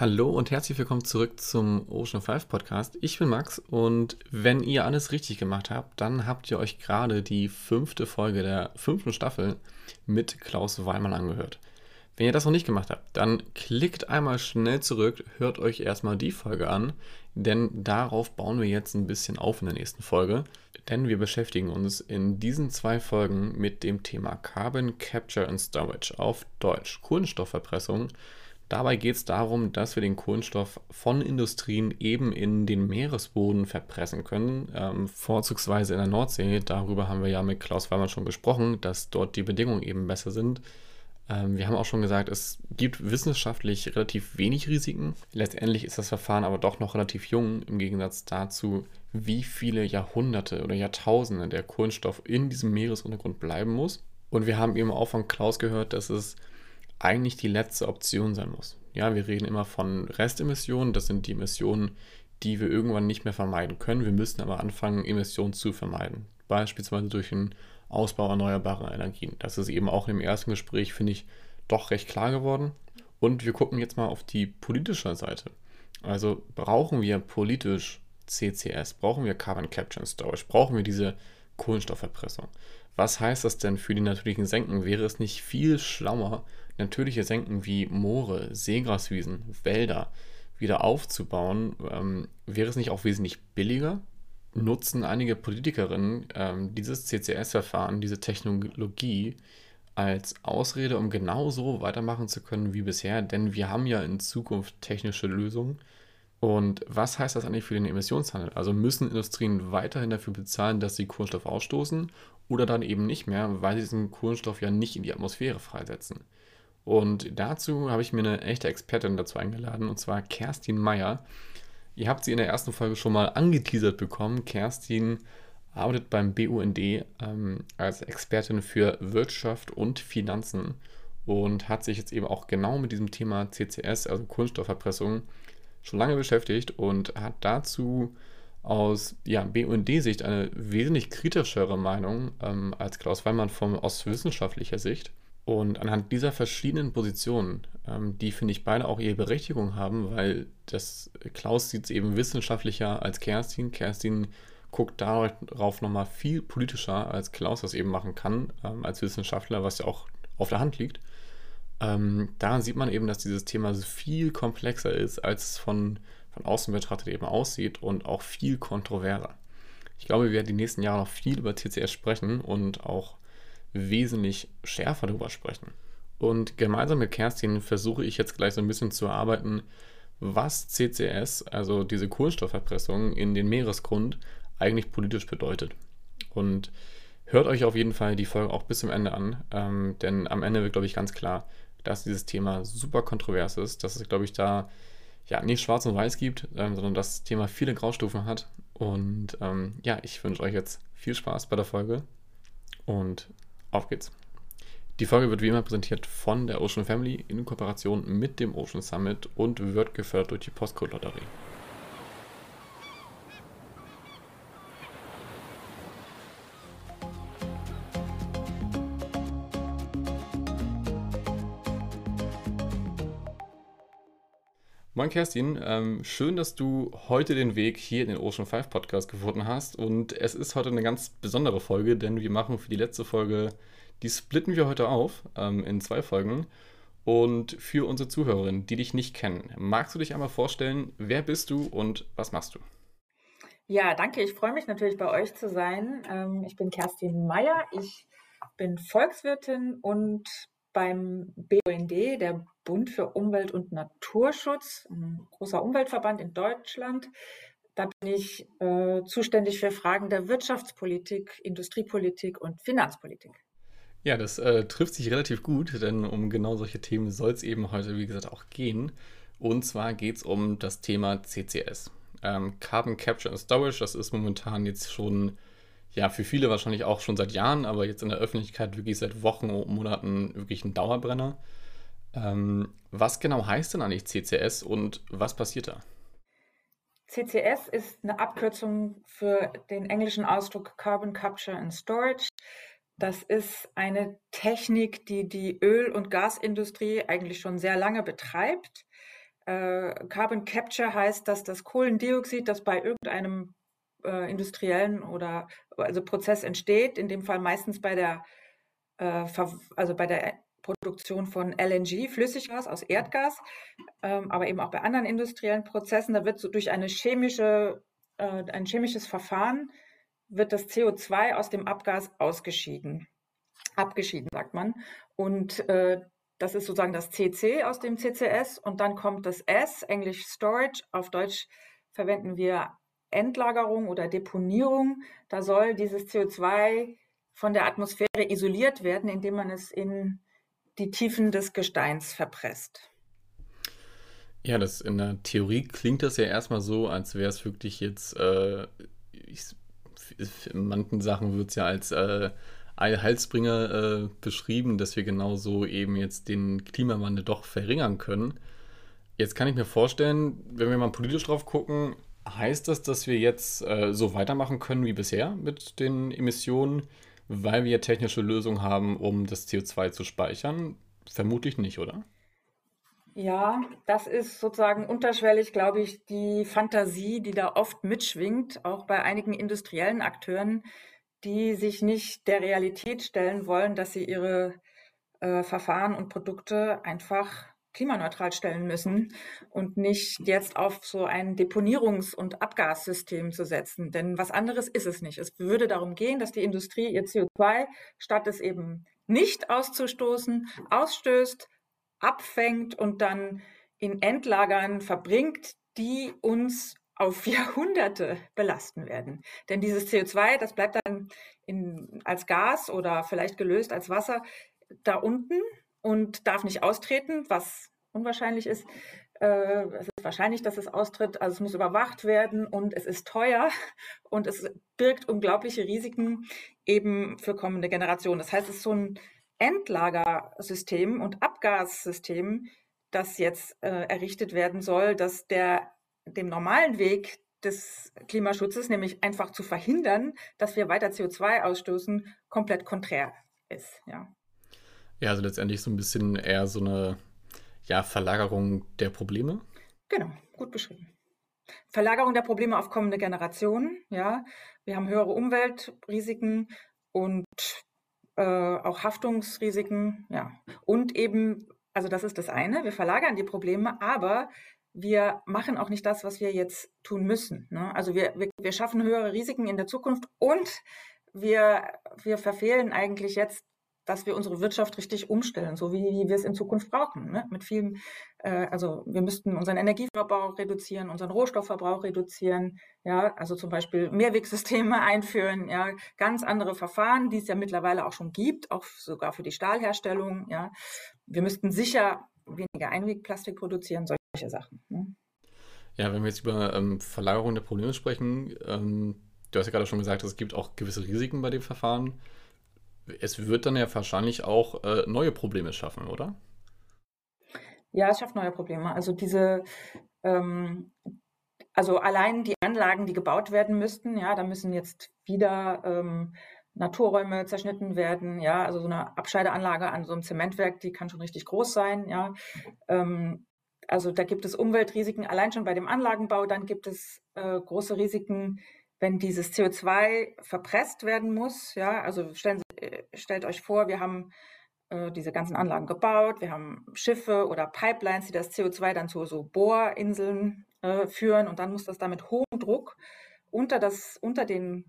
Hallo und herzlich willkommen zurück zum Ocean 5 Podcast. Ich bin Max und wenn ihr alles richtig gemacht habt, dann habt ihr euch gerade die fünfte Folge der fünften Staffel mit Klaus Weimann angehört. Wenn ihr das noch nicht gemacht habt, dann klickt einmal schnell zurück, hört euch erstmal die Folge an, denn darauf bauen wir jetzt ein bisschen auf in der nächsten Folge. Denn wir beschäftigen uns in diesen zwei Folgen mit dem Thema Carbon Capture and Storage auf Deutsch, Kohlenstoffverpressung Dabei geht es darum, dass wir den Kohlenstoff von Industrien eben in den Meeresboden verpressen können, ähm, vorzugsweise in der Nordsee. Darüber haben wir ja mit Klaus Weimann schon gesprochen, dass dort die Bedingungen eben besser sind. Ähm, wir haben auch schon gesagt, es gibt wissenschaftlich relativ wenig Risiken. Letztendlich ist das Verfahren aber doch noch relativ jung im Gegensatz dazu, wie viele Jahrhunderte oder Jahrtausende der Kohlenstoff in diesem Meeresuntergrund bleiben muss. Und wir haben eben auch von Klaus gehört, dass es eigentlich die letzte Option sein muss. Ja, wir reden immer von Restemissionen, das sind die Emissionen, die wir irgendwann nicht mehr vermeiden können. Wir müssen aber anfangen, Emissionen zu vermeiden, beispielsweise durch den Ausbau erneuerbarer Energien. Das ist eben auch im ersten Gespräch, finde ich, doch recht klar geworden. Und wir gucken jetzt mal auf die politische Seite. Also brauchen wir politisch CCS, brauchen wir Carbon Capture and Storage, brauchen wir diese Kohlenstoffverpressung. Was heißt das denn für die natürlichen Senken? Wäre es nicht viel schlauer, natürliche Senken wie Moore, Seegraswiesen, Wälder wieder aufzubauen? Ähm, wäre es nicht auch wesentlich billiger? Nutzen einige Politikerinnen ähm, dieses CCS-Verfahren, diese Technologie als Ausrede, um genauso weitermachen zu können wie bisher? Denn wir haben ja in Zukunft technische Lösungen. Und was heißt das eigentlich für den Emissionshandel? Also müssen Industrien weiterhin dafür bezahlen, dass sie Kohlenstoff ausstoßen oder dann eben nicht mehr, weil sie diesen Kohlenstoff ja nicht in die Atmosphäre freisetzen? Und dazu habe ich mir eine echte Expertin dazu eingeladen, und zwar Kerstin Meyer. Ihr habt sie in der ersten Folge schon mal angeteasert bekommen. Kerstin arbeitet beim BUND ähm, als Expertin für Wirtschaft und Finanzen und hat sich jetzt eben auch genau mit diesem Thema CCS, also Kohlenstoffverpressung, schon lange beschäftigt und hat dazu aus ja, BUND-Sicht eine wesentlich kritischere Meinung ähm, als Klaus Weimann vom, aus wissenschaftlicher Sicht. Und anhand dieser verschiedenen Positionen, ähm, die finde ich beide auch ihre Berechtigung haben, weil das Klaus sieht es eben wissenschaftlicher als Kerstin. Kerstin guckt darauf nochmal viel politischer, als Klaus das eben machen kann, ähm, als Wissenschaftler, was ja auch auf der Hand liegt. Ähm, daran sieht man eben, dass dieses Thema viel komplexer ist, als es von, von außen betrachtet eben aussieht und auch viel kontroverser. Ich glaube, wir werden die nächsten Jahre noch viel über TCS sprechen und auch wesentlich schärfer darüber sprechen. Und gemeinsam mit Kerstin versuche ich jetzt gleich so ein bisschen zu erarbeiten, was CCS, also diese Kohlenstoffverpressung in den Meeresgrund, eigentlich politisch bedeutet. Und hört euch auf jeden Fall die Folge auch bis zum Ende an, ähm, denn am Ende wird, glaube ich, ganz klar, dass dieses Thema super kontrovers ist, dass es, glaube ich, da ja nicht schwarz und weiß gibt, ähm, sondern das Thema viele Graustufen hat. Und ähm, ja, ich wünsche euch jetzt viel Spaß bei der Folge und auf geht's. Die Folge wird wie immer präsentiert von der Ocean Family in Kooperation mit dem Ocean Summit und wird gefördert durch die Postcode-Lotterie. Moin Kerstin, ähm, schön, dass du heute den Weg hier in den Ocean 5 Podcast gefunden hast. Und es ist heute eine ganz besondere Folge, denn wir machen für die letzte Folge, die splitten wir heute auf ähm, in zwei Folgen. Und für unsere Zuhörerinnen, die dich nicht kennen, magst du dich einmal vorstellen, wer bist du und was machst du? Ja, danke. Ich freue mich natürlich bei euch zu sein. Ähm, ich bin Kerstin Meyer. Ich bin Volkswirtin und beim BUND, der Bund für Umwelt und Naturschutz, ein großer Umweltverband in Deutschland. Da bin ich äh, zuständig für Fragen der Wirtschaftspolitik, Industriepolitik und Finanzpolitik. Ja, das äh, trifft sich relativ gut, denn um genau solche Themen soll es eben heute, wie gesagt, auch gehen. Und zwar geht es um das Thema CCS. Ähm, Carbon Capture and Storage, das ist momentan jetzt schon ja, für viele wahrscheinlich auch schon seit Jahren, aber jetzt in der Öffentlichkeit wirklich seit Wochen und Monaten wirklich ein Dauerbrenner. Ähm, was genau heißt denn eigentlich CCS und was passiert da? CCS ist eine Abkürzung für den englischen Ausdruck Carbon Capture and Storage. Das ist eine Technik, die die Öl- und Gasindustrie eigentlich schon sehr lange betreibt. Äh, Carbon Capture heißt, dass das Kohlendioxid, das bei irgendeinem äh, industriellen oder also Prozess entsteht, in dem Fall meistens bei der, äh, also bei der Produktion von LNG, Flüssiggas aus Erdgas, ähm, aber eben auch bei anderen industriellen Prozessen, da wird so durch eine chemische, äh, ein chemisches Verfahren wird das CO2 aus dem Abgas ausgeschieden. Abgeschieden, sagt man. Und äh, das ist sozusagen das CC aus dem CCS und dann kommt das S, Englisch Storage. Auf Deutsch verwenden wir Endlagerung oder Deponierung. Da soll dieses CO2 von der Atmosphäre isoliert werden, indem man es in die Tiefen des Gesteins verpresst. Ja, das in der Theorie klingt das ja erstmal so, als wäre es wirklich jetzt, äh, ich, in manchen Sachen wird es ja als äh, Heilsbringer äh, beschrieben, dass wir genauso eben jetzt den Klimawandel doch verringern können. Jetzt kann ich mir vorstellen, wenn wir mal politisch drauf gucken, heißt das, dass wir jetzt äh, so weitermachen können wie bisher mit den Emissionen, weil wir technische Lösungen haben, um das CO2 zu speichern? Vermutlich nicht, oder? Ja, das ist sozusagen unterschwellig, glaube ich, die Fantasie, die da oft mitschwingt, auch bei einigen industriellen Akteuren, die sich nicht der Realität stellen wollen, dass sie ihre äh, Verfahren und Produkte einfach klimaneutral stellen müssen und nicht jetzt auf so ein Deponierungs- und Abgassystem zu setzen. Denn was anderes ist es nicht. Es würde darum gehen, dass die Industrie ihr CO2, statt es eben nicht auszustoßen, ausstößt, abfängt und dann in Endlagern verbringt, die uns auf Jahrhunderte belasten werden. Denn dieses CO2, das bleibt dann in, als Gas oder vielleicht gelöst als Wasser da unten und darf nicht austreten, was unwahrscheinlich ist. Äh, es ist wahrscheinlich, dass es austritt. Also es muss überwacht werden und es ist teuer und es birgt unglaubliche Risiken eben für kommende Generationen. Das heißt, es ist so ein Endlagersystem und Abgassystem, das jetzt äh, errichtet werden soll, dass der dem normalen Weg des Klimaschutzes, nämlich einfach zu verhindern, dass wir weiter CO2 ausstoßen, komplett konträr ist. Ja. Ja, also letztendlich so ein bisschen eher so eine ja, Verlagerung der Probleme. Genau, gut beschrieben. Verlagerung der Probleme auf kommende Generationen. Ja, wir haben höhere Umweltrisiken und äh, auch Haftungsrisiken. Ja, und eben, also das ist das eine. Wir verlagern die Probleme, aber wir machen auch nicht das, was wir jetzt tun müssen. Ne? Also wir, wir, wir schaffen höhere Risiken in der Zukunft und wir, wir verfehlen eigentlich jetzt, dass wir unsere Wirtschaft richtig umstellen, so wie, wie wir es in Zukunft brauchen. Ne? Mit vielen, äh, also wir müssten unseren Energieverbrauch reduzieren, unseren Rohstoffverbrauch reduzieren, ja, also zum Beispiel Mehrwegsysteme einführen, ja, ganz andere Verfahren, die es ja mittlerweile auch schon gibt, auch sogar für die Stahlherstellung, ja. Wir müssten sicher weniger Einwegplastik produzieren, solche Sachen. Ne? Ja, wenn wir jetzt über ähm, Verlagerung der Probleme sprechen, ähm, du hast ja gerade schon gesagt, es gibt auch gewisse Risiken bei dem Verfahren. Es wird dann ja wahrscheinlich auch äh, neue Probleme schaffen, oder? Ja, es schafft neue Probleme. Also diese, ähm, also allein die Anlagen, die gebaut werden müssten, ja, da müssen jetzt wieder ähm, Naturräume zerschnitten werden, ja, also so eine Abscheideanlage an so einem Zementwerk, die kann schon richtig groß sein, ja. Ähm, also da gibt es Umweltrisiken allein schon bei dem Anlagenbau, dann gibt es äh, große Risiken, wenn dieses CO2 verpresst werden muss, ja, also stellen, äh, stellt euch vor, wir haben äh, diese ganzen Anlagen gebaut, wir haben Schiffe oder Pipelines, die das CO2 dann zu so Bohrinseln äh, führen und dann muss das da mit hohem Druck unter, das, unter den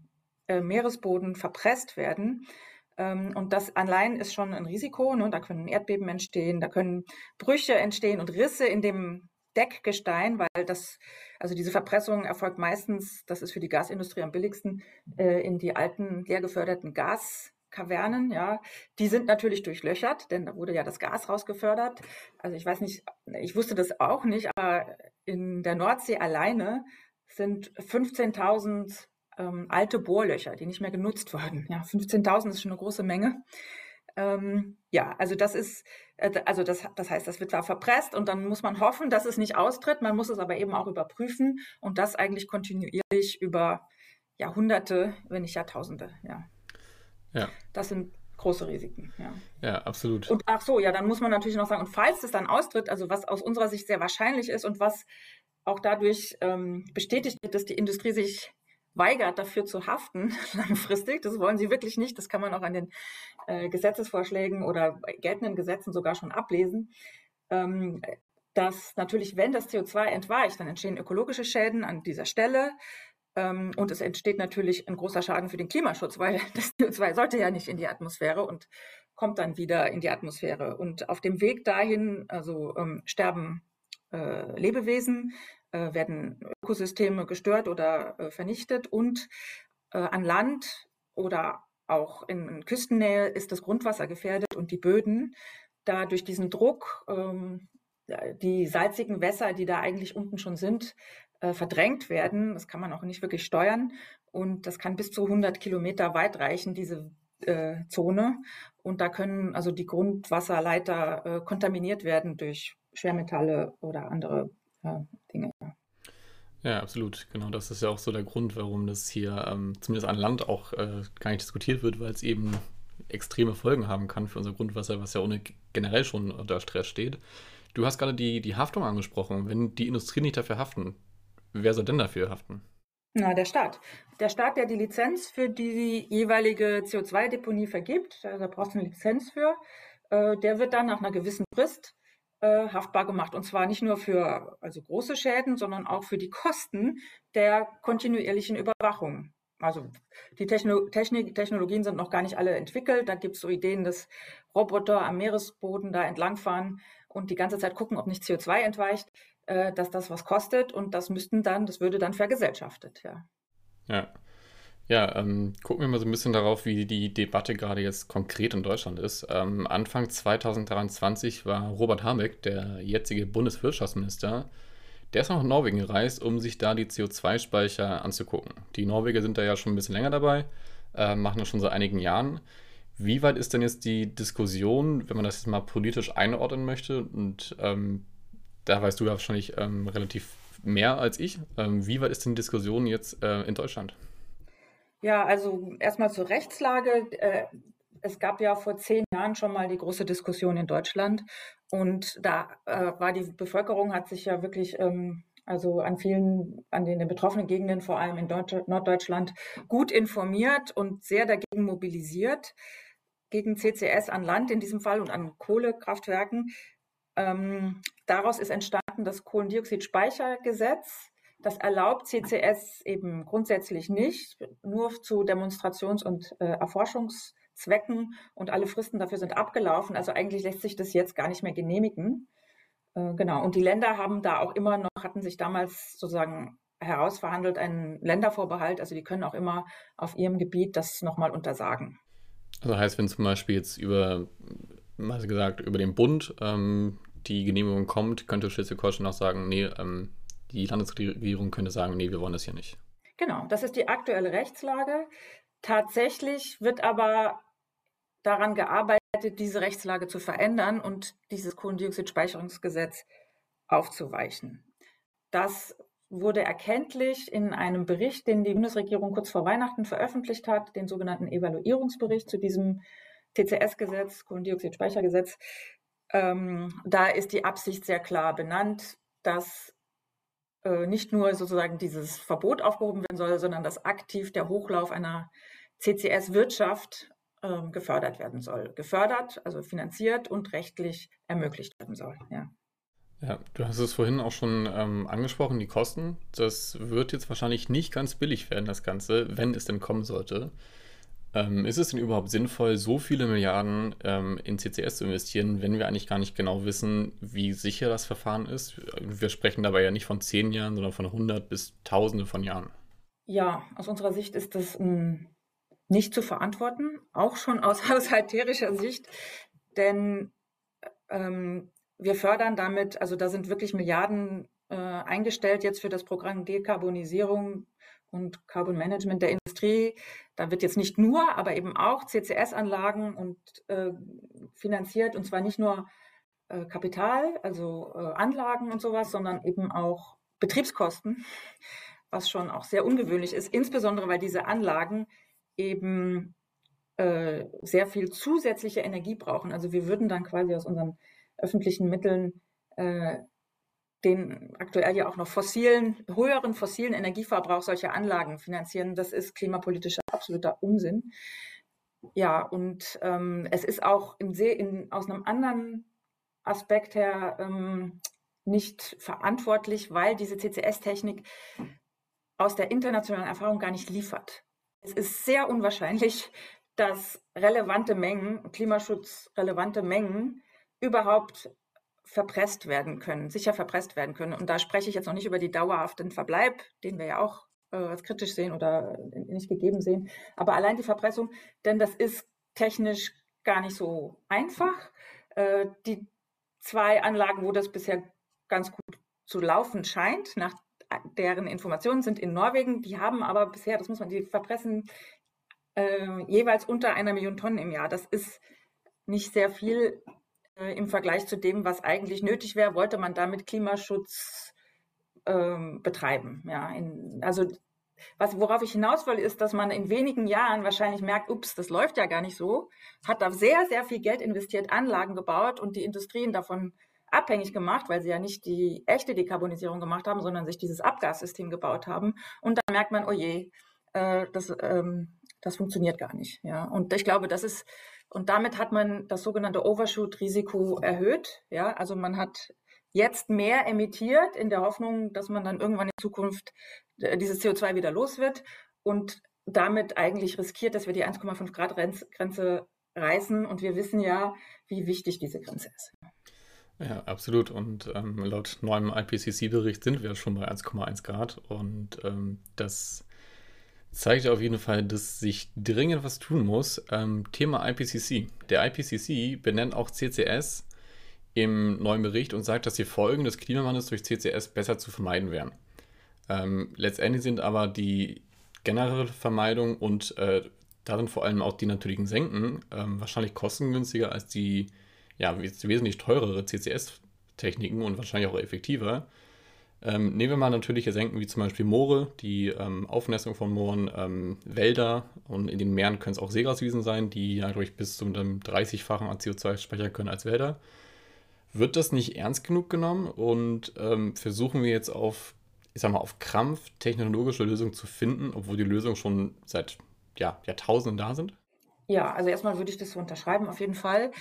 äh, Meeresboden verpresst werden. Ähm, und das allein ist schon ein Risiko. Ne? Da können Erdbeben entstehen, da können Brüche entstehen und Risse in dem Deckgestein, weil das, also diese Verpressung erfolgt meistens, das ist für die Gasindustrie am billigsten, äh, in die alten, leer geförderten Gaskavernen, ja. Die sind natürlich durchlöchert, denn da wurde ja das Gas rausgefördert. Also ich weiß nicht, ich wusste das auch nicht, aber in der Nordsee alleine sind 15.000 ähm, alte Bohrlöcher, die nicht mehr genutzt wurden. Ja, 15.000 ist schon eine große Menge. Ähm, ja, also das ist, äh, also das, das heißt, das wird da verpresst und dann muss man hoffen, dass es nicht austritt. Man muss es aber eben auch überprüfen und das eigentlich kontinuierlich über Jahrhunderte, wenn nicht Jahrtausende. Ja. Ja. Das sind große Risiken. Ja. ja, absolut. Und ach so, ja, dann muss man natürlich noch sagen, und falls es dann austritt, also was aus unserer Sicht sehr wahrscheinlich ist und was auch dadurch ähm, bestätigt wird, dass die Industrie sich weigert, dafür zu haften langfristig. Das wollen sie wirklich nicht. Das kann man auch an den äh, Gesetzesvorschlägen oder geltenden Gesetzen sogar schon ablesen. Ähm, dass natürlich, wenn das CO2 entweicht, dann entstehen ökologische Schäden an dieser Stelle. Ähm, und es entsteht natürlich ein großer Schaden für den Klimaschutz, weil das CO2 sollte ja nicht in die Atmosphäre und kommt dann wieder in die Atmosphäre. Und auf dem Weg dahin, also ähm, sterben äh, Lebewesen, äh, werden Ökosysteme gestört oder äh, vernichtet und äh, an Land oder auch in Küstennähe ist das Grundwasser gefährdet und die Böden. Da durch diesen Druck ähm, die salzigen Wässer, die da eigentlich unten schon sind, äh, verdrängt werden. Das kann man auch nicht wirklich steuern. Und das kann bis zu 100 Kilometer weit reichen, diese äh, Zone. Und da können also die Grundwasserleiter äh, kontaminiert werden durch Schwermetalle oder andere äh, Dinge. Ja, absolut. Genau, das ist ja auch so der Grund, warum das hier ähm, zumindest an Land auch äh, gar nicht diskutiert wird, weil es eben extreme Folgen haben kann für unser Grundwasser, was ja ohne generell schon unter Stress steht. Du hast gerade die, die Haftung angesprochen. Wenn die Industrie nicht dafür haften, wer soll denn dafür haften? Na, der Staat. Der Staat, der die Lizenz für die jeweilige CO2-Deponie vergibt, da brauchst du eine Lizenz für, äh, der wird dann nach einer gewissen Frist äh, haftbar gemacht. Und zwar nicht nur für also große Schäden, sondern auch für die Kosten der kontinuierlichen Überwachung. Also die Techno Technik, Technologien sind noch gar nicht alle entwickelt. Da gibt es so Ideen, dass Roboter am Meeresboden da entlangfahren und die ganze Zeit gucken, ob nicht CO2 entweicht, äh, dass das was kostet und das müssten dann, das würde dann vergesellschaftet, ja. Ja. Ja, ähm, gucken wir mal so ein bisschen darauf, wie die Debatte gerade jetzt konkret in Deutschland ist. Ähm, Anfang 2023 war Robert Habeck, der jetzige Bundeswirtschaftsminister, der ist nach Norwegen gereist, um sich da die CO2-Speicher anzugucken. Die Norweger sind da ja schon ein bisschen länger dabei, äh, machen das schon seit einigen Jahren. Wie weit ist denn jetzt die Diskussion, wenn man das jetzt mal politisch einordnen möchte? Und ähm, da weißt du ja wahrscheinlich ähm, relativ mehr als ich. Ähm, wie weit ist denn die Diskussion jetzt äh, in Deutschland? Ja, also erstmal zur Rechtslage. Äh, es gab ja vor zehn Jahren schon mal die große Diskussion in Deutschland und da äh, war die Bevölkerung hat sich ja wirklich ähm, also an vielen, an den, betroffenen Gegenden, vor allem in Deutsch, Norddeutschland, gut informiert und sehr dagegen mobilisiert gegen CCS an Land in diesem Fall und an Kohlekraftwerken. Ähm, daraus ist entstanden das Kohlendioxidspeichergesetz. Das erlaubt CCS eben grundsätzlich nicht, nur zu Demonstrations- und äh, Erforschungszwecken und alle Fristen dafür sind abgelaufen. Also eigentlich lässt sich das jetzt gar nicht mehr genehmigen. Äh, genau. Und die Länder haben da auch immer noch, hatten sich damals sozusagen herausverhandelt einen Ländervorbehalt. Also die können auch immer auf ihrem Gebiet das nochmal untersagen. Also heißt, wenn zum Beispiel jetzt über, mal gesagt, über den Bund ähm, die Genehmigung kommt, könnte Schleswig-Holstein auch sagen, nee, ähm, die Landesregierung könnte sagen, nee, wir wollen das hier nicht. Genau, das ist die aktuelle Rechtslage. Tatsächlich wird aber daran gearbeitet, diese Rechtslage zu verändern und dieses Kohlendioxidspeicherungsgesetz aufzuweichen. Das wurde erkenntlich in einem Bericht, den die Bundesregierung kurz vor Weihnachten veröffentlicht hat, den sogenannten Evaluierungsbericht zu diesem TCS-Gesetz, Kohlendioxidspeichergesetz. Ähm, da ist die Absicht sehr klar benannt, dass äh, nicht nur sozusagen dieses Verbot aufgehoben werden soll, sondern dass aktiv der Hochlauf einer CCS-Wirtschaft äh, gefördert werden soll. Gefördert, also finanziert und rechtlich ermöglicht werden soll. Ja. Ja, du hast es vorhin auch schon ähm, angesprochen, die Kosten. Das wird jetzt wahrscheinlich nicht ganz billig werden, das Ganze, wenn es denn kommen sollte. Ähm, ist es denn überhaupt sinnvoll, so viele Milliarden ähm, in CCS zu investieren, wenn wir eigentlich gar nicht genau wissen, wie sicher das Verfahren ist? Wir sprechen dabei ja nicht von zehn Jahren, sondern von 100 bis Tausende von Jahren. Ja, aus unserer Sicht ist das ähm, nicht zu verantworten, auch schon aus haushalterischer Sicht, denn ähm, wir fördern damit, also da sind wirklich Milliarden äh, eingestellt jetzt für das Programm Dekarbonisierung und Carbon Management der Industrie. Da wird jetzt nicht nur, aber eben auch CCS-Anlagen und äh, finanziert und zwar nicht nur äh, Kapital, also äh, Anlagen und sowas, sondern eben auch Betriebskosten, was schon auch sehr ungewöhnlich ist, insbesondere weil diese Anlagen eben äh, sehr viel zusätzliche Energie brauchen. Also wir würden dann quasi aus unseren öffentlichen Mitteln äh, den aktuell ja auch noch fossilen, höheren fossilen Energieverbrauch solcher Anlagen finanzieren. Das ist klimapolitischer absoluter Unsinn. Ja, und ähm, es ist auch im See, in, aus einem anderen Aspekt her ähm, nicht verantwortlich, weil diese CCS-Technik aus der internationalen Erfahrung gar nicht liefert. Es ist sehr unwahrscheinlich, dass relevante Mengen, klimaschutzrelevante Mengen überhaupt verpresst werden können, sicher verpresst werden können. Und da spreche ich jetzt noch nicht über die dauerhaften Verbleib, den wir ja auch äh, kritisch sehen oder nicht gegeben sehen, aber allein die Verpressung, denn das ist technisch gar nicht so einfach. Äh, die zwei Anlagen, wo das bisher ganz gut zu laufen scheint, nach deren Informationen sind in Norwegen, die haben aber bisher, das muss man, die verpressen äh, jeweils unter einer Million Tonnen im Jahr. Das ist nicht sehr viel äh, im Vergleich zu dem, was eigentlich nötig wäre, wollte man damit Klimaschutz ähm, betreiben. Ja, in, also was, worauf ich hinaus will, ist, dass man in wenigen Jahren wahrscheinlich merkt, ups, das läuft ja gar nicht so, hat da sehr, sehr viel Geld investiert, Anlagen gebaut und die Industrien davon abhängig gemacht, weil sie ja nicht die echte Dekarbonisierung gemacht haben, sondern sich dieses Abgassystem gebaut haben. Und dann merkt man, oh je, äh, das, ähm, das funktioniert gar nicht. Ja. Und ich glaube, das ist und damit hat man das sogenannte Overshoot-Risiko erhöht. Ja, also man hat jetzt mehr emittiert in der Hoffnung, dass man dann irgendwann in Zukunft äh, dieses CO2 wieder los wird und damit eigentlich riskiert, dass wir die 1,5 Grad Grenze reißen. Und wir wissen ja, wie wichtig diese Grenze ist. Ja, absolut. Und ähm, laut neuem IPCC-Bericht sind wir schon bei 1,1 Grad. Und ähm, das zeigt auf jeden Fall, dass sich dringend was tun muss. Ähm, Thema IPCC. Der IPCC benennt auch CCS im neuen Bericht und sagt, dass die Folgen des Klimawandels durch CCS besser zu vermeiden wären. Ähm, letztendlich sind aber die generelle Vermeidung und äh, darin vor allem auch die natürlichen Senken ähm, wahrscheinlich kostengünstiger als die ja, wesentlich teurere CCS-Techniken und wahrscheinlich auch effektiver. Ähm, nehmen wir mal natürliche Senken wie zum Beispiel Moore, die ähm, Aufnässung von Mooren, ähm, Wälder und in den Meeren können es auch Seegraswiesen sein, die ja durch bis zu einem 30-fachen CO2 speichern können als Wälder. Wird das nicht ernst genug genommen und ähm, versuchen wir jetzt auf, ich sag mal, auf Krampf technologische Lösungen zu finden, obwohl die Lösungen schon seit ja, Jahrtausenden da sind? Ja, also erstmal würde ich das so unterschreiben, auf jeden Fall.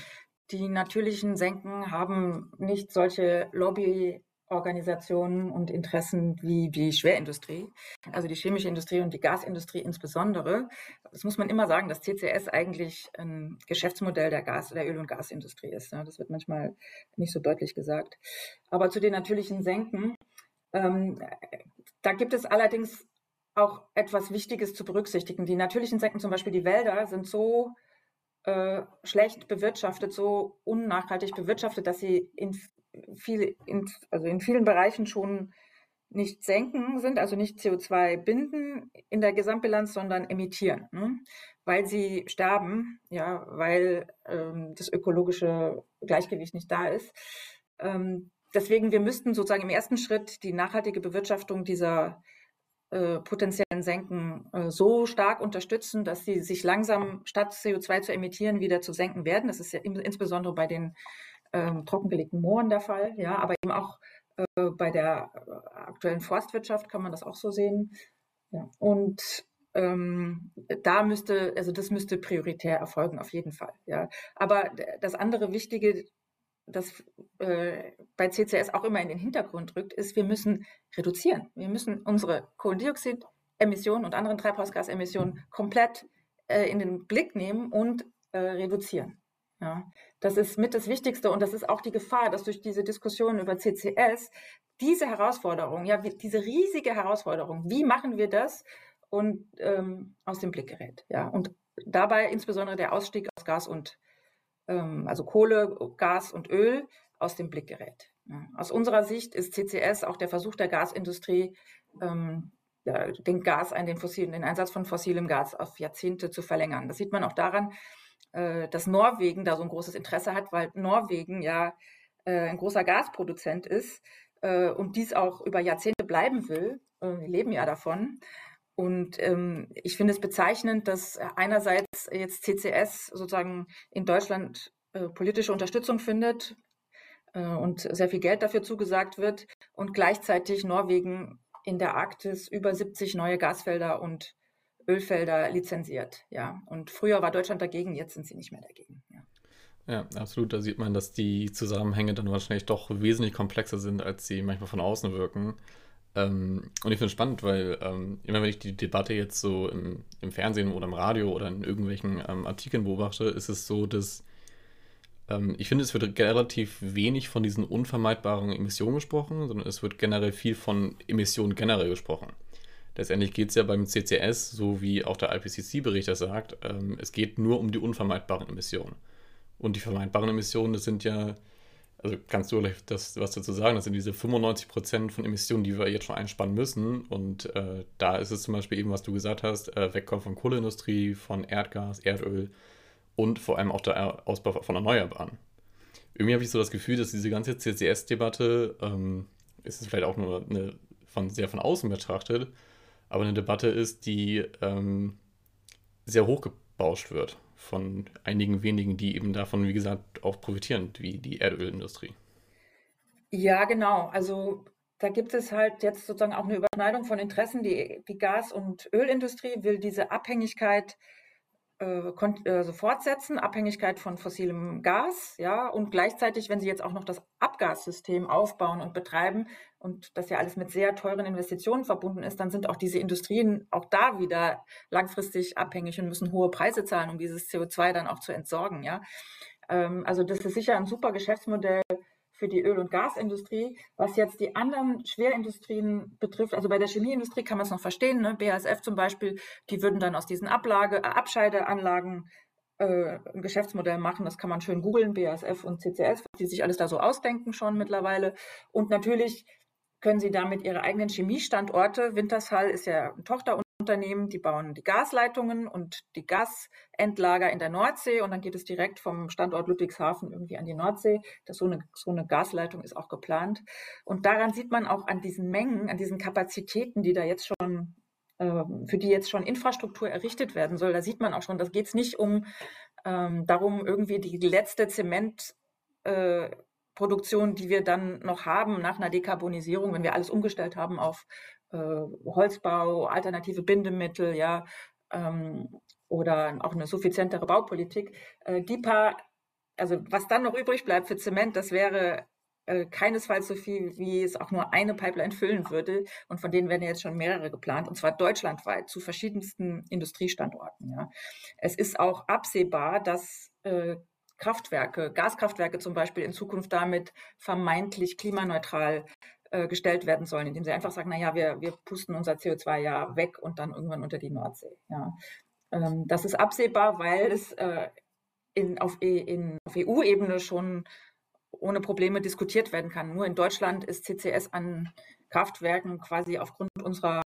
Die natürlichen Senken haben nicht solche Lobby- Organisationen und Interessen wie die Schwerindustrie, also die chemische Industrie und die Gasindustrie insbesondere. Das muss man immer sagen, dass CCS eigentlich ein Geschäftsmodell der Gas, der Öl- und Gasindustrie ist. Das wird manchmal nicht so deutlich gesagt. Aber zu den natürlichen Senken, ähm, da gibt es allerdings auch etwas Wichtiges zu berücksichtigen. Die natürlichen Senken, zum Beispiel die Wälder, sind so äh, schlecht bewirtschaftet, so unnachhaltig bewirtschaftet, dass sie in viel, in, also in vielen Bereichen schon nicht senken sind, also nicht CO2 binden in der Gesamtbilanz, sondern emittieren, ne? weil sie sterben, ja, weil ähm, das ökologische Gleichgewicht nicht da ist. Ähm, deswegen, wir müssten sozusagen im ersten Schritt die nachhaltige Bewirtschaftung dieser äh, potenziellen Senken äh, so stark unterstützen, dass sie sich langsam statt CO2 zu emittieren wieder zu senken werden. Das ist ja insbesondere bei den ähm, trockengelegten Mooren der Fall, ja, aber eben auch äh, bei der äh, aktuellen Forstwirtschaft kann man das auch so sehen. Ja. Und ähm, da müsste, also das müsste prioritär erfolgen, auf jeden Fall. Ja. Aber das andere Wichtige, das äh, bei CCS auch immer in den Hintergrund rückt, ist, wir müssen reduzieren. Wir müssen unsere Kohlendioxidemissionen und anderen Treibhausgasemissionen komplett äh, in den Blick nehmen und äh, reduzieren. Ja, das ist mit das Wichtigste und das ist auch die Gefahr, dass durch diese Diskussion über CCS diese Herausforderung, ja, diese riesige Herausforderung, wie machen wir das und ähm, aus dem Blick gerät. Ja, und dabei insbesondere der Ausstieg aus Gas und ähm, also Kohle, Gas und Öl aus dem Blick gerät. Ja. Aus unserer Sicht ist CCS auch der Versuch der Gasindustrie, ähm, den Gas, den fossilen, den Einsatz von fossilem Gas auf Jahrzehnte zu verlängern. Das sieht man auch daran, äh, dass Norwegen da so ein großes Interesse hat, weil Norwegen ja äh, ein großer Gasproduzent ist äh, und dies auch über Jahrzehnte bleiben will. wir leben ja davon. Und ähm, ich finde es bezeichnend, dass einerseits jetzt CCS sozusagen in Deutschland politische Unterstützung findet und sehr viel Geld dafür zugesagt wird und gleichzeitig Norwegen in der Arktis über 70 neue Gasfelder und Ölfelder lizenziert. Ja, und früher war Deutschland dagegen, jetzt sind sie nicht mehr dagegen. Ja. Ja, absolut. Da sieht man, dass die Zusammenhänge dann wahrscheinlich doch wesentlich komplexer sind, als sie manchmal von außen wirken. Ähm, und ich finde es spannend, weil ähm, immer wenn ich die Debatte jetzt so im, im Fernsehen oder im Radio oder in irgendwelchen ähm, Artikeln beobachte, ist es so, dass ähm, ich finde, es wird relativ wenig von diesen unvermeidbaren Emissionen gesprochen, sondern es wird generell viel von Emissionen generell gesprochen. Letztendlich geht es ja beim CCS, so wie auch der IPCC-Bericht das sagt, ähm, es geht nur um die unvermeidbaren Emissionen. Und die vermeidbaren Emissionen, das sind ja, also kannst du das, was dazu sagen, das sind diese 95 Prozent von Emissionen, die wir jetzt schon einsparen müssen. Und äh, da ist es zum Beispiel eben, was du gesagt hast, äh, wegkommen von Kohleindustrie, von Erdgas, Erdöl und vor allem auch der Ausbau von Erneuerbaren. Irgendwie habe ich so das Gefühl, dass diese ganze CCS-Debatte, ähm, ist es vielleicht auch nur eine, von, sehr von außen betrachtet, aber eine Debatte ist, die ähm, sehr hochgebauscht wird von einigen wenigen, die eben davon, wie gesagt, auch profitieren, wie die Erdölindustrie. Ja, genau. Also da gibt es halt jetzt sozusagen auch eine Überschneidung von Interessen. Die, die Gas- und Ölindustrie will diese Abhängigkeit äh, also fortsetzen, Abhängigkeit von fossilem Gas, ja, und gleichzeitig, wenn Sie jetzt auch noch das Abgassystem aufbauen und betreiben und das ja alles mit sehr teuren Investitionen verbunden ist, dann sind auch diese Industrien auch da wieder langfristig abhängig und müssen hohe Preise zahlen, um dieses CO2 dann auch zu entsorgen, ja. Ähm, also das ist sicher ein super Geschäftsmodell für die Öl- und Gasindustrie. Was jetzt die anderen Schwerindustrien betrifft, also bei der Chemieindustrie kann man es noch verstehen, ne? BASF zum Beispiel, die würden dann aus diesen Ablage, äh, Abscheideanlagen äh, ein Geschäftsmodell machen. Das kann man schön googeln, BASF und CCS, die sich alles da so ausdenken schon mittlerweile. Und natürlich können sie damit ihre eigenen Chemiestandorte, Wintershall ist ja ein Tochter Unternehmen, die bauen die Gasleitungen und die Gasendlager in der Nordsee und dann geht es direkt vom Standort Ludwigshafen irgendwie an die Nordsee. Das so eine, so eine Gasleitung ist auch geplant. Und daran sieht man auch an diesen Mengen, an diesen Kapazitäten, die da jetzt schon, äh, für die jetzt schon Infrastruktur errichtet werden soll. Da sieht man auch schon, das geht es nicht um ähm, darum, irgendwie die letzte Zement äh, Produktion, die wir dann noch haben nach einer Dekarbonisierung, wenn wir alles umgestellt haben auf äh, Holzbau, alternative Bindemittel, ja, ähm, oder auch eine suffizientere Baupolitik. Äh, die paar, also was dann noch übrig bleibt für Zement, das wäre äh, keinesfalls so viel, wie es auch nur eine Pipeline füllen würde. Und von denen werden jetzt schon mehrere geplant, und zwar deutschlandweit zu verschiedensten Industriestandorten. Ja. Es ist auch absehbar, dass äh, Kraftwerke, Gaskraftwerke zum Beispiel in Zukunft damit vermeintlich klimaneutral äh, gestellt werden sollen, indem sie einfach sagen, naja, wir, wir pusten unser CO2 ja weg und dann irgendwann unter die Nordsee. Ja. Ähm, das ist absehbar, weil es äh, in, auf, e, auf EU-Ebene schon ohne Probleme diskutiert werden kann. Nur in Deutschland ist CCS an Kraftwerken quasi aufgrund unserer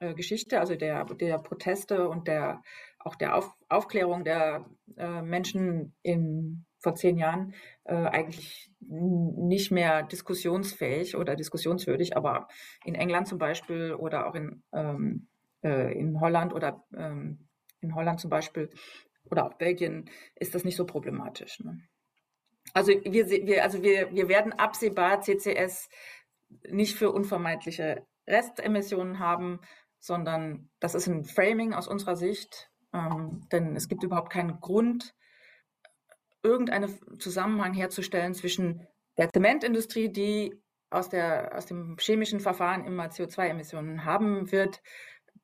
äh, Geschichte, also der, der Proteste und der auch der Auf, Aufklärung der äh, Menschen in vor zehn Jahren äh, eigentlich nicht mehr diskussionsfähig oder diskussionswürdig, aber in England zum Beispiel oder auch in, ähm, äh, in Holland oder ähm, in Holland zum Beispiel oder auch Belgien ist das nicht so problematisch. Ne? Also wir, wir, also wir, wir werden absehbar CCS nicht für unvermeidliche Restemissionen haben, sondern das ist ein Framing aus unserer Sicht, ähm, denn es gibt überhaupt keinen Grund, irgendeinen Zusammenhang herzustellen zwischen der Zementindustrie, die aus, der, aus dem chemischen Verfahren immer CO2-Emissionen haben wird,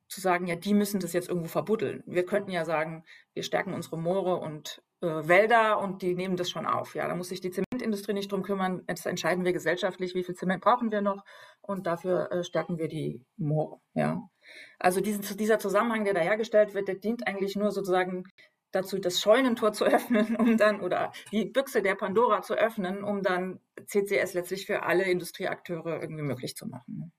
zu sagen, ja, die müssen das jetzt irgendwo verbuddeln. Wir könnten ja sagen, wir stärken unsere Moore und äh, Wälder und die nehmen das schon auf. Ja, da muss sich die Zementindustrie nicht drum kümmern. Jetzt entscheiden wir gesellschaftlich, wie viel Zement brauchen wir noch und dafür äh, stärken wir die Moore. Ja, also diesen, dieser Zusammenhang, der da hergestellt wird, der dient eigentlich nur sozusagen dazu, das Scheunentor zu öffnen, um dann, oder die Büchse der Pandora zu öffnen, um dann CCS letztlich für alle Industrieakteure irgendwie möglich zu machen. Ne?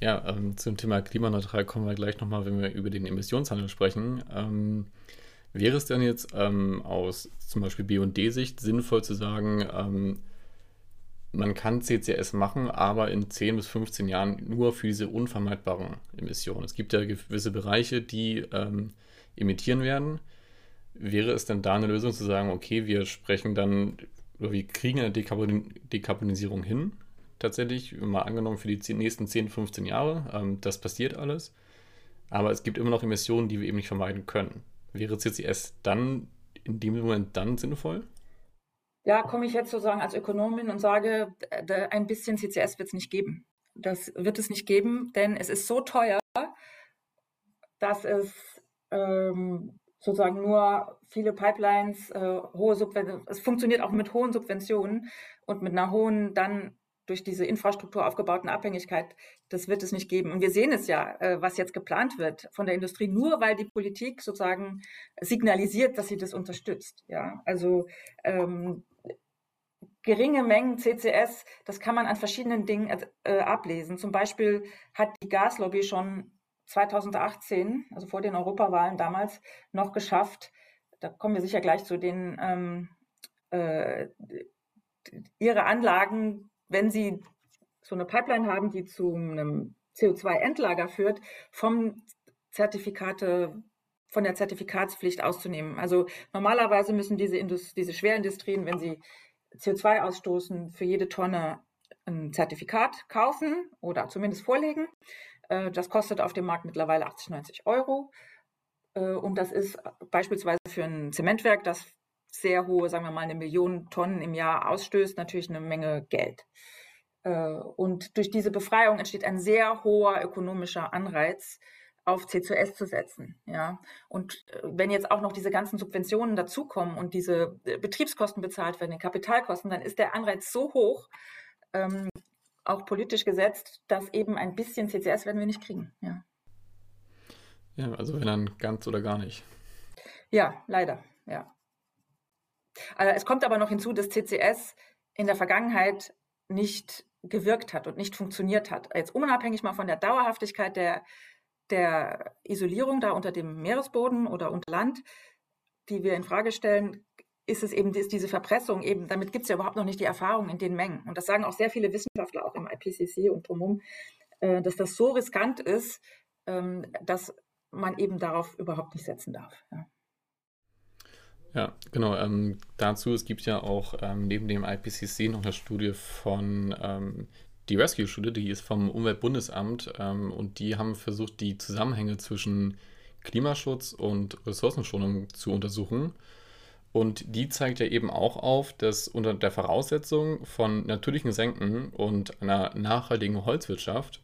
Ja, ähm, zum Thema klimaneutral kommen wir gleich nochmal, wenn wir über den Emissionshandel sprechen. Ähm, wäre es denn jetzt ähm, aus zum Beispiel B&D-Sicht sinnvoll zu sagen, ähm, man kann CCS machen, aber in 10 bis 15 Jahren nur für diese unvermeidbaren Emissionen. Es gibt ja gewisse Bereiche, die ähm, emittieren werden. Wäre es denn da eine Lösung zu sagen, okay, wir sprechen dann, oder wir kriegen eine Dekarbon Dekarbonisierung hin, tatsächlich, mal angenommen für die nächsten 10, 15 Jahre, ähm, das passiert alles, aber es gibt immer noch Emissionen, die wir eben nicht vermeiden können. Wäre CCS dann in dem Moment dann sinnvoll? Ja, komme ich jetzt sozusagen als Ökonomin und sage, ein bisschen CCS wird es nicht geben. Das wird es nicht geben, denn es ist so teuer, dass es ähm, sozusagen nur viele Pipelines, äh, hohe Subventionen, es funktioniert auch mit hohen Subventionen und mit einer hohen dann durch diese Infrastruktur aufgebauten Abhängigkeit, das wird es nicht geben. Und wir sehen es ja, äh, was jetzt geplant wird von der Industrie, nur weil die Politik sozusagen signalisiert, dass sie das unterstützt. Ja, also ähm, geringe Mengen CCS, das kann man an verschiedenen Dingen äh, ablesen. Zum Beispiel hat die Gaslobby schon 2018, also vor den Europawahlen damals, noch geschafft, da kommen wir sicher gleich zu den, ähm, äh, ihre Anlagen wenn Sie so eine Pipeline haben, die zu einem CO2-Endlager führt, vom Zertifikate von der Zertifikatspflicht auszunehmen. Also normalerweise müssen diese, Indust diese Schwerindustrien, wenn sie CO2 ausstoßen, für jede Tonne ein Zertifikat kaufen oder zumindest vorlegen. Äh, das kostet auf dem Markt mittlerweile 80, 90 Euro. Äh, und das ist beispielsweise für ein Zementwerk, das sehr hohe, sagen wir mal, eine Million Tonnen im Jahr ausstößt, natürlich eine Menge Geld. Äh, und durch diese Befreiung entsteht ein sehr hoher ökonomischer Anreiz, auf C2S zu setzen. Ja? Und äh, wenn jetzt auch noch diese ganzen Subventionen dazukommen und diese äh, Betriebskosten bezahlt werden, die Kapitalkosten, dann ist der Anreiz so hoch, ähm, auch politisch gesetzt, dass eben ein bisschen CCS werden wir nicht kriegen. Ja, ja also wenn dann ganz oder gar nicht. Ja, leider, ja. Also es kommt aber noch hinzu, dass CCS in der Vergangenheit nicht gewirkt hat und nicht funktioniert hat. Jetzt unabhängig mal von der Dauerhaftigkeit der, der Isolierung da unter dem Meeresboden oder unter Land, die wir in Frage stellen, ist es eben ist diese Verpressung eben, damit gibt es ja überhaupt noch nicht die Erfahrung in den Mengen. Und das sagen auch sehr viele Wissenschaftler auch im IPCC und drumherum, äh, dass das so riskant ist, ähm, dass man eben darauf überhaupt nicht setzen darf. Ja. Ja, genau. Ähm, dazu, es gibt ja auch ähm, neben dem IPCC noch eine Studie von ähm, die Rescue-Studie, die ist vom Umweltbundesamt ähm, und die haben versucht, die Zusammenhänge zwischen Klimaschutz und Ressourcenschonung zu untersuchen. Und die zeigt ja eben auch auf, dass unter der Voraussetzung von natürlichen Senken und einer nachhaltigen Holzwirtschaft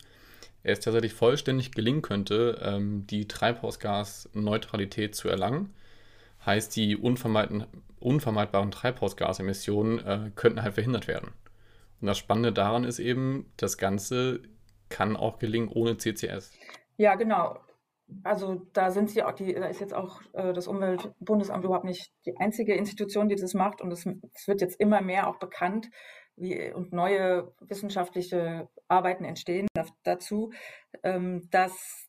es tatsächlich vollständig gelingen könnte, ähm, die Treibhausgasneutralität zu erlangen Heißt, die unvermeidbaren Treibhausgasemissionen äh, könnten halt verhindert werden. Und das Spannende daran ist eben, das Ganze kann auch gelingen ohne CCS. Ja, genau. Also da sind sie auch, die, da ist jetzt auch äh, das Umweltbundesamt überhaupt nicht die einzige Institution, die das macht. Und es, wird jetzt immer mehr auch bekannt, wie, und neue wissenschaftliche Arbeiten entstehen dazu, ähm, dass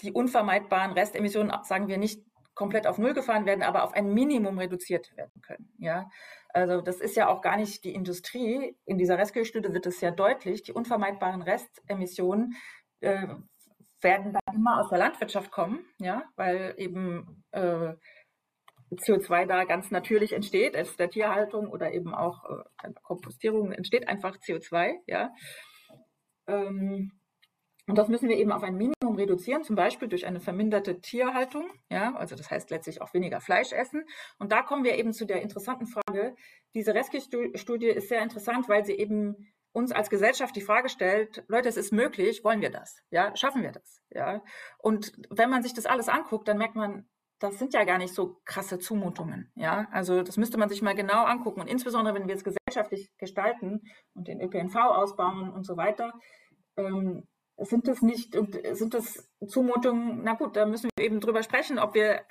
die unvermeidbaren Restemissionen, sagen wir nicht komplett auf Null gefahren werden, aber auf ein Minimum reduziert werden können. Ja, also das ist ja auch gar nicht die Industrie. In dieser Rescue-Studie wird es ja deutlich, die unvermeidbaren Restemissionen äh, werden dann immer aus der Landwirtschaft kommen, ja, weil eben äh, CO2 da ganz natürlich entsteht, aus der Tierhaltung oder eben auch äh, Kompostierung entsteht einfach CO2, ja. Ähm, und das müssen wir eben auf ein Minimum reduzieren, zum Beispiel durch eine verminderte Tierhaltung. Ja, also das heißt letztlich auch weniger Fleisch essen. Und da kommen wir eben zu der interessanten Frage. Diese Rescue-Studie ist sehr interessant, weil sie eben uns als Gesellschaft die Frage stellt, Leute, es ist möglich, wollen wir das? Ja, schaffen wir das? Ja. Und wenn man sich das alles anguckt, dann merkt man, das sind ja gar nicht so krasse Zumutungen. Ja, also das müsste man sich mal genau angucken. Und insbesondere, wenn wir es gesellschaftlich gestalten und den ÖPNV ausbauen und so weiter, ähm, sind das nicht, sind das Zumutungen, na gut, da müssen wir eben drüber sprechen, ob wir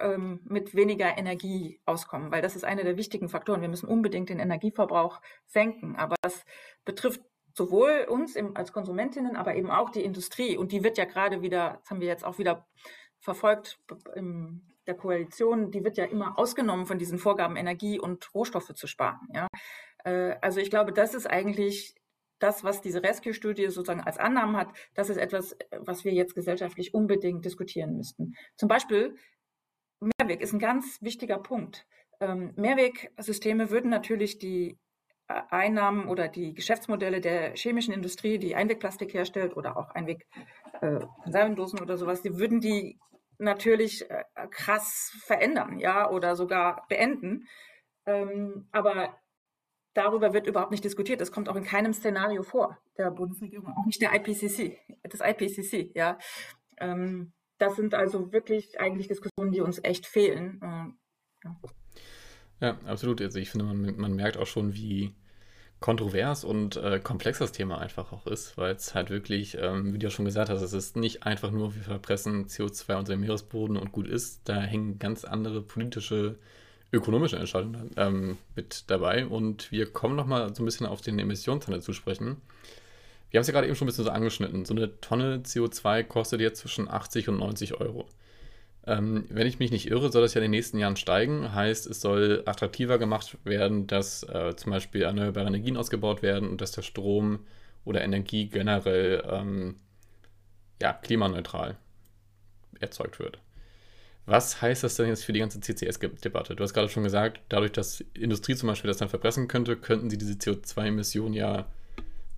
ähm, mit weniger Energie auskommen, weil das ist einer der wichtigen Faktoren. Wir müssen unbedingt den Energieverbrauch senken, aber das betrifft sowohl uns im, als Konsumentinnen, aber eben auch die Industrie. Und die wird ja gerade wieder, das haben wir jetzt auch wieder verfolgt in der Koalition, die wird ja immer ausgenommen von diesen Vorgaben, Energie und Rohstoffe zu sparen. Ja? Äh, also ich glaube, das ist eigentlich das, was diese Rescue-Studie sozusagen als Annahmen hat, das ist etwas, was wir jetzt gesellschaftlich unbedingt diskutieren müssten. Zum Beispiel, Mehrweg ist ein ganz wichtiger Punkt. Ähm, Mehrwegsysteme würden natürlich die äh, Einnahmen oder die Geschäftsmodelle der chemischen Industrie, die Einwegplastik herstellt oder auch Einwegkonservendosen äh, oder sowas, die würden die natürlich äh, krass verändern, ja, oder sogar beenden. Ähm, aber darüber wird überhaupt nicht diskutiert. Das kommt auch in keinem Szenario vor der Bundesregierung, auch nicht der IPCC, das IPCC, ja. Ähm, das sind also wirklich eigentlich Diskussionen, die uns echt fehlen. Ja. ja, absolut. Also ich finde, man, man merkt auch schon, wie kontrovers und äh, komplex das Thema einfach auch ist, weil es halt wirklich, ähm, wie du ja schon gesagt hast, es ist nicht einfach nur, wir verpressen CO2 unter dem Meeresboden und gut ist. Da hängen ganz andere politische ökonomische Entscheidungen ähm, mit dabei. Und wir kommen nochmal so ein bisschen auf den Emissionshandel zu sprechen. Wir haben es ja gerade eben schon ein bisschen so angeschnitten. So eine Tonne CO2 kostet jetzt zwischen 80 und 90 Euro. Ähm, wenn ich mich nicht irre, soll das ja in den nächsten Jahren steigen. Heißt, es soll attraktiver gemacht werden, dass äh, zum Beispiel erneuerbare Energien ausgebaut werden und dass der Strom oder Energie generell ähm, ja, klimaneutral erzeugt wird. Was heißt das denn jetzt für die ganze CCS-Debatte? Du hast gerade schon gesagt, dadurch, dass Industrie zum Beispiel das dann verpressen könnte, könnten sie diese CO2-Emissionen ja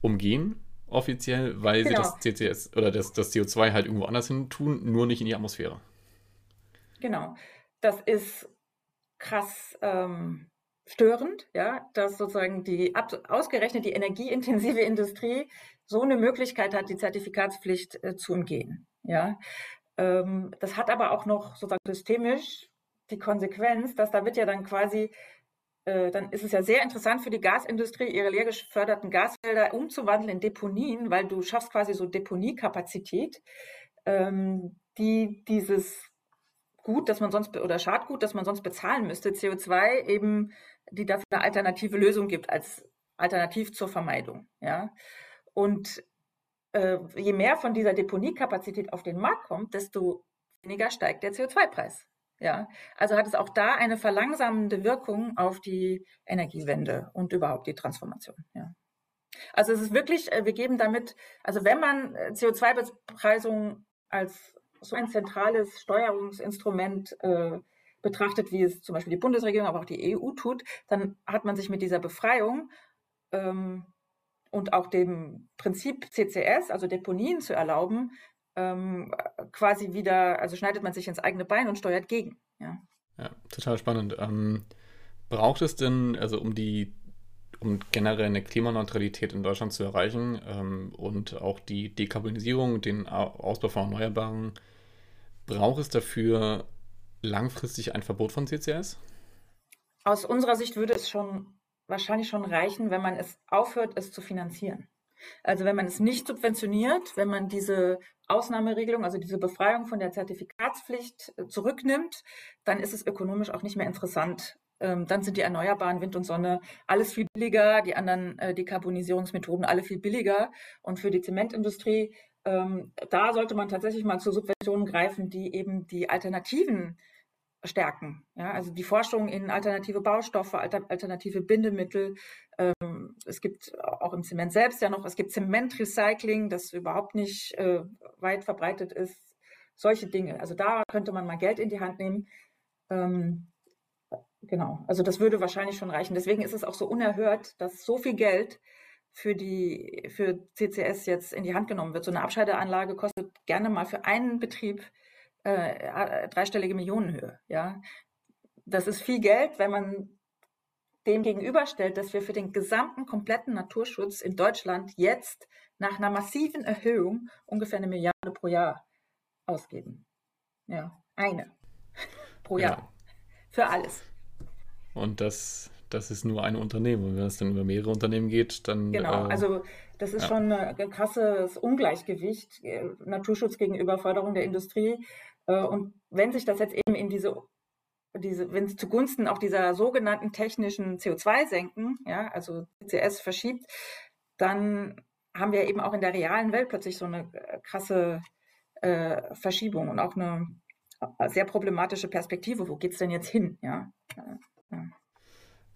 umgehen, offiziell, weil genau. sie das CCS oder das, das CO2 halt irgendwo anders hin tun, nur nicht in die Atmosphäre. Genau. Das ist krass ähm, störend, ja, dass sozusagen die ausgerechnet die energieintensive Industrie so eine Möglichkeit hat, die Zertifikatspflicht äh, zu umgehen. Ja, das hat aber auch noch sozusagen systemisch die Konsequenz, dass da wird ja dann quasi, äh, dann ist es ja sehr interessant für die Gasindustrie, ihre leer geförderten Gasfelder umzuwandeln in Deponien, weil du schaffst quasi so Deponiekapazität, ähm, die dieses Gut, das man sonst oder Schadgut, das man sonst bezahlen müsste, CO2 eben, die dafür eine alternative Lösung gibt als Alternativ zur Vermeidung. Ja. Und äh, je mehr von dieser Deponiekapazität auf den Markt kommt, desto weniger steigt der CO2-Preis. Ja, also hat es auch da eine verlangsamende Wirkung auf die Energiewende und überhaupt die Transformation. Ja. Also es ist wirklich, äh, wir geben damit, also wenn man äh, CO2-Bepreisung als so ein zentrales Steuerungsinstrument äh, betrachtet, wie es zum Beispiel die Bundesregierung, aber auch die EU tut, dann hat man sich mit dieser Befreiung ähm, und auch dem Prinzip CCS, also Deponien zu erlauben, ähm, quasi wieder, also schneidet man sich ins eigene Bein und steuert gegen. Ja, ja total spannend. Ähm, braucht es denn, also um die, um generell eine Klimaneutralität in Deutschland zu erreichen ähm, und auch die Dekarbonisierung, den Ausbau von Erneuerbaren, braucht es dafür langfristig ein Verbot von CCS? Aus unserer Sicht würde es schon wahrscheinlich schon reichen, wenn man es aufhört, es zu finanzieren. Also wenn man es nicht subventioniert, wenn man diese Ausnahmeregelung, also diese Befreiung von der Zertifikatspflicht äh, zurücknimmt, dann ist es ökonomisch auch nicht mehr interessant. Ähm, dann sind die erneuerbaren Wind und Sonne alles viel billiger, die anderen äh, Dekarbonisierungsmethoden alle viel billiger. Und für die Zementindustrie, ähm, da sollte man tatsächlich mal zu Subventionen greifen, die eben die Alternativen stärken. Ja, also die Forschung in alternative Baustoffe, alternative Bindemittel. Ähm, es gibt auch im Zement selbst ja noch, es gibt Zementrecycling, das überhaupt nicht äh, weit verbreitet ist. Solche Dinge. Also da könnte man mal Geld in die Hand nehmen. Ähm, genau. Also das würde wahrscheinlich schon reichen. Deswegen ist es auch so unerhört, dass so viel Geld für die für CCS jetzt in die Hand genommen wird. So eine Abscheideanlage kostet gerne mal für einen Betrieb äh, dreistellige Millionenhöhe. Ja, das ist viel Geld, wenn man dem gegenüberstellt, dass wir für den gesamten kompletten Naturschutz in Deutschland jetzt nach einer massiven Erhöhung ungefähr eine Milliarde pro Jahr ausgeben. Ja, eine pro Jahr. Ja. Für alles. Und das, das ist nur ein Unternehmen. Und wenn es dann über mehrere Unternehmen geht, dann. Genau, äh, also das ist ja. schon ein krasses Ungleichgewicht, äh, Naturschutz gegenüber Förderung der Industrie. Äh, und wenn sich das jetzt eben in diese, diese wenn es zugunsten auch dieser sogenannten technischen CO2-Senken, ja, also CCS verschiebt, dann haben wir eben auch in der realen Welt plötzlich so eine äh, krasse äh, Verschiebung und auch eine sehr problematische Perspektive. Wo geht es denn jetzt hin? Ja, ja.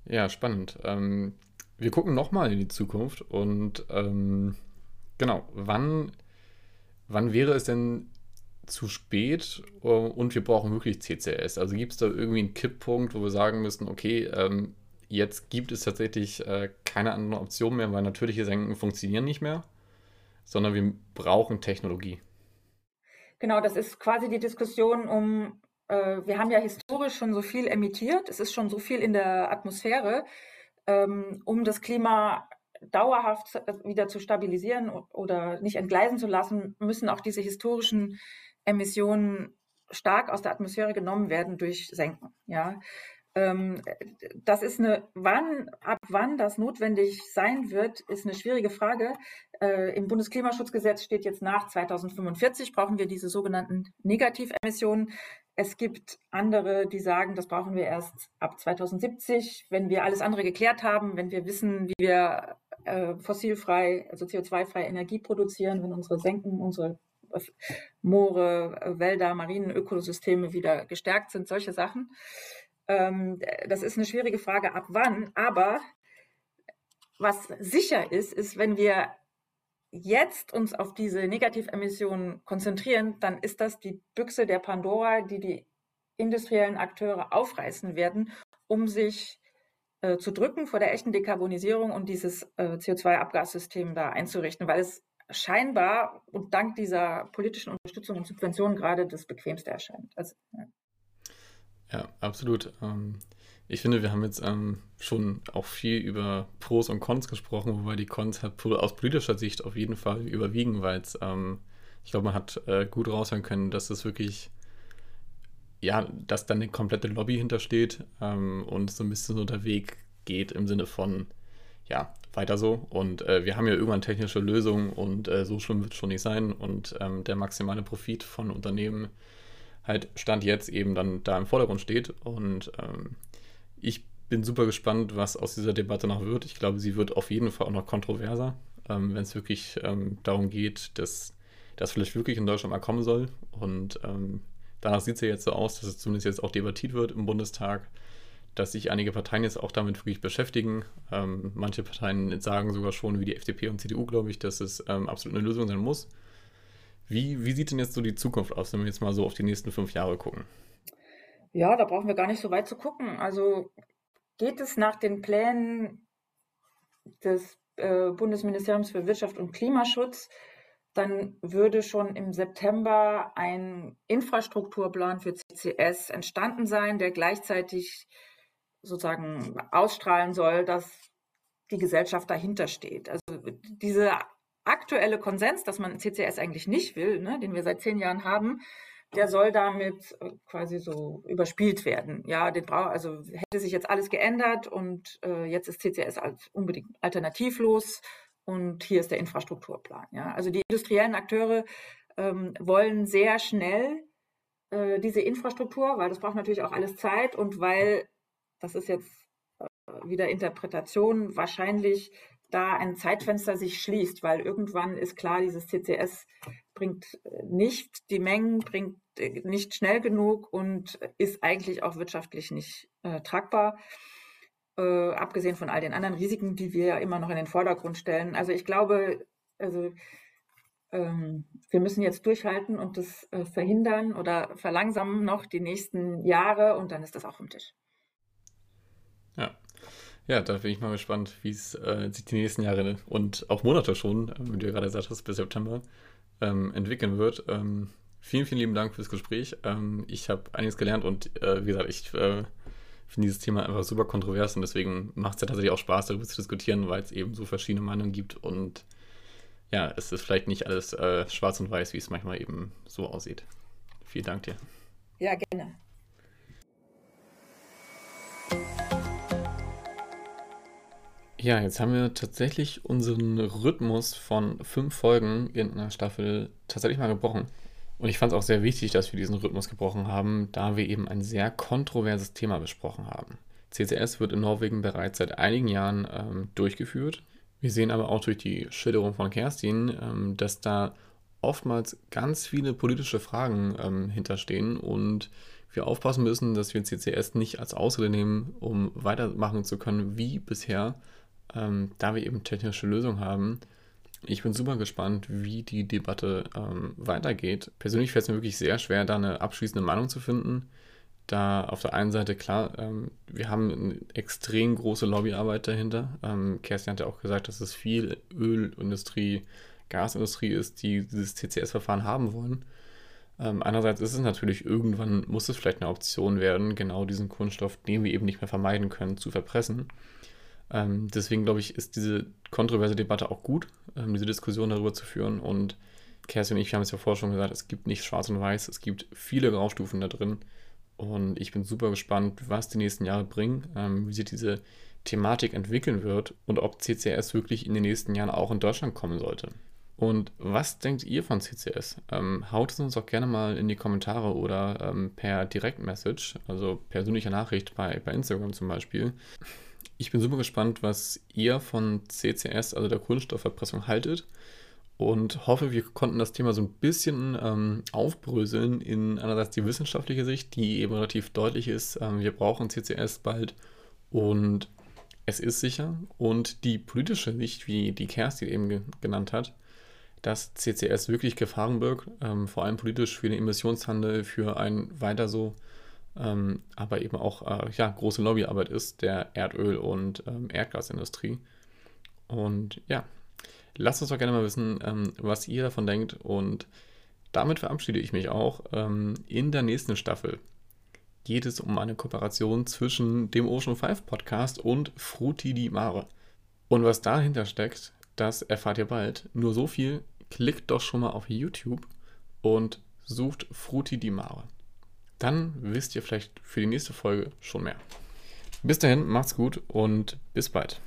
Ja spannend. Ähm, wir gucken nochmal in die Zukunft und ähm, genau, wann, wann wäre es denn zu spät äh, und wir brauchen wirklich CCS? Also gibt es da irgendwie einen Kipppunkt, wo wir sagen müssen, okay, ähm, jetzt gibt es tatsächlich äh, keine andere Option mehr, weil natürliche Senken funktionieren nicht mehr, sondern wir brauchen Technologie. Genau, das ist quasi die Diskussion um, wir haben ja historisch schon so viel emittiert, es ist schon so viel in der Atmosphäre, ähm, um das Klima dauerhaft wieder zu stabilisieren oder nicht entgleisen zu lassen, müssen auch diese historischen Emissionen stark aus der Atmosphäre genommen werden durch Senken. Ja, ähm, das ist eine, wann, ab wann das notwendig sein wird, ist eine schwierige Frage. Äh, Im Bundesklimaschutzgesetz steht jetzt nach 2045 brauchen wir diese sogenannten Negativemissionen. Es gibt andere, die sagen, das brauchen wir erst ab 2070, wenn wir alles andere geklärt haben, wenn wir wissen, wie wir äh, fossilfrei, also CO2-frei Energie produzieren, wenn unsere Senken, unsere Moore, Wälder, Marienökosysteme wieder gestärkt sind, solche Sachen. Ähm, das ist eine schwierige Frage, ab wann. Aber was sicher ist, ist, wenn wir jetzt uns auf diese Negativemissionen konzentrieren, dann ist das die Büchse der Pandora, die die industriellen Akteure aufreißen werden, um sich äh, zu drücken vor der echten Dekarbonisierung und dieses äh, CO2-Abgassystem da einzurichten, weil es scheinbar und dank dieser politischen Unterstützung und Subventionen gerade das bequemste erscheint. Also, ja. Ja, absolut. Ähm, ich finde, wir haben jetzt ähm, schon auch viel über Pros und Cons gesprochen, wobei die Cons halt aus politischer Sicht auf jeden Fall überwiegen, weil es, ähm, ich glaube, man hat äh, gut raushören können, dass es wirklich, ja, dass da eine komplette Lobby hintersteht ähm, und so ein bisschen so der Weg geht im Sinne von, ja, weiter so. Und äh, wir haben ja irgendwann technische Lösungen und äh, so schlimm wird es schon nicht sein. Und ähm, der maximale Profit von Unternehmen halt Stand jetzt eben dann da im Vordergrund steht. Und ähm, ich bin super gespannt, was aus dieser Debatte noch wird. Ich glaube, sie wird auf jeden Fall auch noch kontroverser, ähm, wenn es wirklich ähm, darum geht, dass das vielleicht wirklich in Deutschland mal kommen soll. Und ähm, danach sieht es ja jetzt so aus, dass es zumindest jetzt auch debattiert wird im Bundestag, dass sich einige Parteien jetzt auch damit wirklich beschäftigen. Ähm, manche Parteien sagen sogar schon, wie die FDP und CDU, glaube ich, dass es ähm, absolut eine Lösung sein muss. Wie, wie sieht denn jetzt so die Zukunft aus, wenn wir jetzt mal so auf die nächsten fünf Jahre gucken? Ja, da brauchen wir gar nicht so weit zu gucken. Also geht es nach den Plänen des äh, Bundesministeriums für Wirtschaft und Klimaschutz, dann würde schon im September ein Infrastrukturplan für CCS entstanden sein, der gleichzeitig sozusagen ausstrahlen soll, dass die Gesellschaft dahinter steht. Also diese aktuelle Konsens, dass man CCS eigentlich nicht will, ne, den wir seit zehn Jahren haben, der soll damit äh, quasi so überspielt werden. Ja, den brauch, also hätte sich jetzt alles geändert und äh, jetzt ist CCS als unbedingt alternativlos und hier ist der Infrastrukturplan. Ja, also die industriellen Akteure ähm, wollen sehr schnell äh, diese Infrastruktur, weil das braucht natürlich auch alles Zeit und weil das ist jetzt äh, wieder Interpretation wahrscheinlich da ein Zeitfenster sich schließt, weil irgendwann ist klar, dieses CCS bringt äh, nicht die Mengen, bringt äh, nicht schnell genug und ist eigentlich auch wirtschaftlich nicht äh, tragbar. Äh, abgesehen von all den anderen Risiken, die wir ja immer noch in den Vordergrund stellen. Also ich glaube, also ähm, wir müssen jetzt durchhalten und das äh, verhindern oder verlangsamen noch die nächsten Jahre und dann ist das auch vom Tisch. Ja, ja, da bin ich mal gespannt, wie es äh, sich die nächsten Jahre und auch Monate schon, äh, wie du ja gerade gesagt hast, bis September ähm, entwickeln wird. Ähm, vielen, vielen lieben Dank fürs Gespräch. Ähm, ich habe einiges gelernt und äh, wie gesagt, ich äh, finde dieses Thema einfach super kontrovers und deswegen macht es ja tatsächlich auch Spaß, darüber zu diskutieren, weil es eben so verschiedene Meinungen gibt und ja, es ist vielleicht nicht alles äh, schwarz und weiß, wie es manchmal eben so aussieht. Vielen Dank dir. Ja, gerne. Ja, jetzt haben wir tatsächlich unseren Rhythmus von fünf Folgen in einer Staffel tatsächlich mal gebrochen. Und ich fand es auch sehr wichtig, dass wir diesen Rhythmus gebrochen haben, da wir eben ein sehr kontroverses Thema besprochen haben. CCS wird in Norwegen bereits seit einigen Jahren ähm, durchgeführt. Wir sehen aber auch durch die Schilderung von Kerstin, ähm, dass da oftmals ganz viele politische Fragen ähm, hinterstehen und wir aufpassen müssen, dass wir CCS nicht als Ausrede nehmen, um weitermachen zu können wie bisher, ähm, da wir eben technische Lösungen haben. Ich bin super gespannt, wie die Debatte ähm, weitergeht. Persönlich fällt es mir wirklich sehr schwer, da eine abschließende Meinung zu finden. Da auf der einen Seite, klar, ähm, wir haben eine extrem große Lobbyarbeit dahinter. Ähm, Kerstin hat ja auch gesagt, dass es viel Ölindustrie, Gasindustrie ist, die dieses CCS-Verfahren haben wollen. Ähm, einerseits ist es natürlich, irgendwann muss es vielleicht eine Option werden, genau diesen Kunststoff, den wir eben nicht mehr vermeiden können, zu verpressen. Ähm, deswegen glaube ich, ist diese kontroverse Debatte auch gut, ähm, diese Diskussion darüber zu führen. Und Kerstin und ich haben es ja vorher schon gesagt, es gibt nicht schwarz und weiß, es gibt viele Graustufen da drin. Und ich bin super gespannt, was die nächsten Jahre bringen, ähm, wie sich diese Thematik entwickeln wird und ob CCS wirklich in den nächsten Jahren auch in Deutschland kommen sollte. Und was denkt ihr von CCS? Ähm, haut es uns auch gerne mal in die Kommentare oder ähm, per Direktmessage, also persönlicher Nachricht bei, bei Instagram zum Beispiel. Ich bin super gespannt, was ihr von CCS, also der Kohlenstoffverpressung, haltet. Und hoffe, wir konnten das Thema so ein bisschen ähm, aufbröseln in einerseits die wissenschaftliche Sicht, die eben relativ deutlich ist, ähm, wir brauchen CCS bald. Und es ist sicher. Und die politische Sicht, wie die Kerstin eben ge genannt hat, dass CCS wirklich Gefahren birgt, ähm, vor allem politisch für den Emissionshandel, für ein weiter so, ähm, aber eben auch äh, ja, große Lobbyarbeit ist der Erdöl- und ähm, Erdgasindustrie. Und ja, lasst uns doch gerne mal wissen, ähm, was ihr davon denkt. Und damit verabschiede ich mich auch. Ähm, in der nächsten Staffel geht es um eine Kooperation zwischen dem Ocean 5 Podcast und Fruti di Mare. Und was dahinter steckt, das erfahrt ihr bald. Nur so viel, klickt doch schon mal auf YouTube und sucht Fruti di Mare. Dann wisst ihr vielleicht für die nächste Folge schon mehr. Bis dahin, macht's gut und bis bald.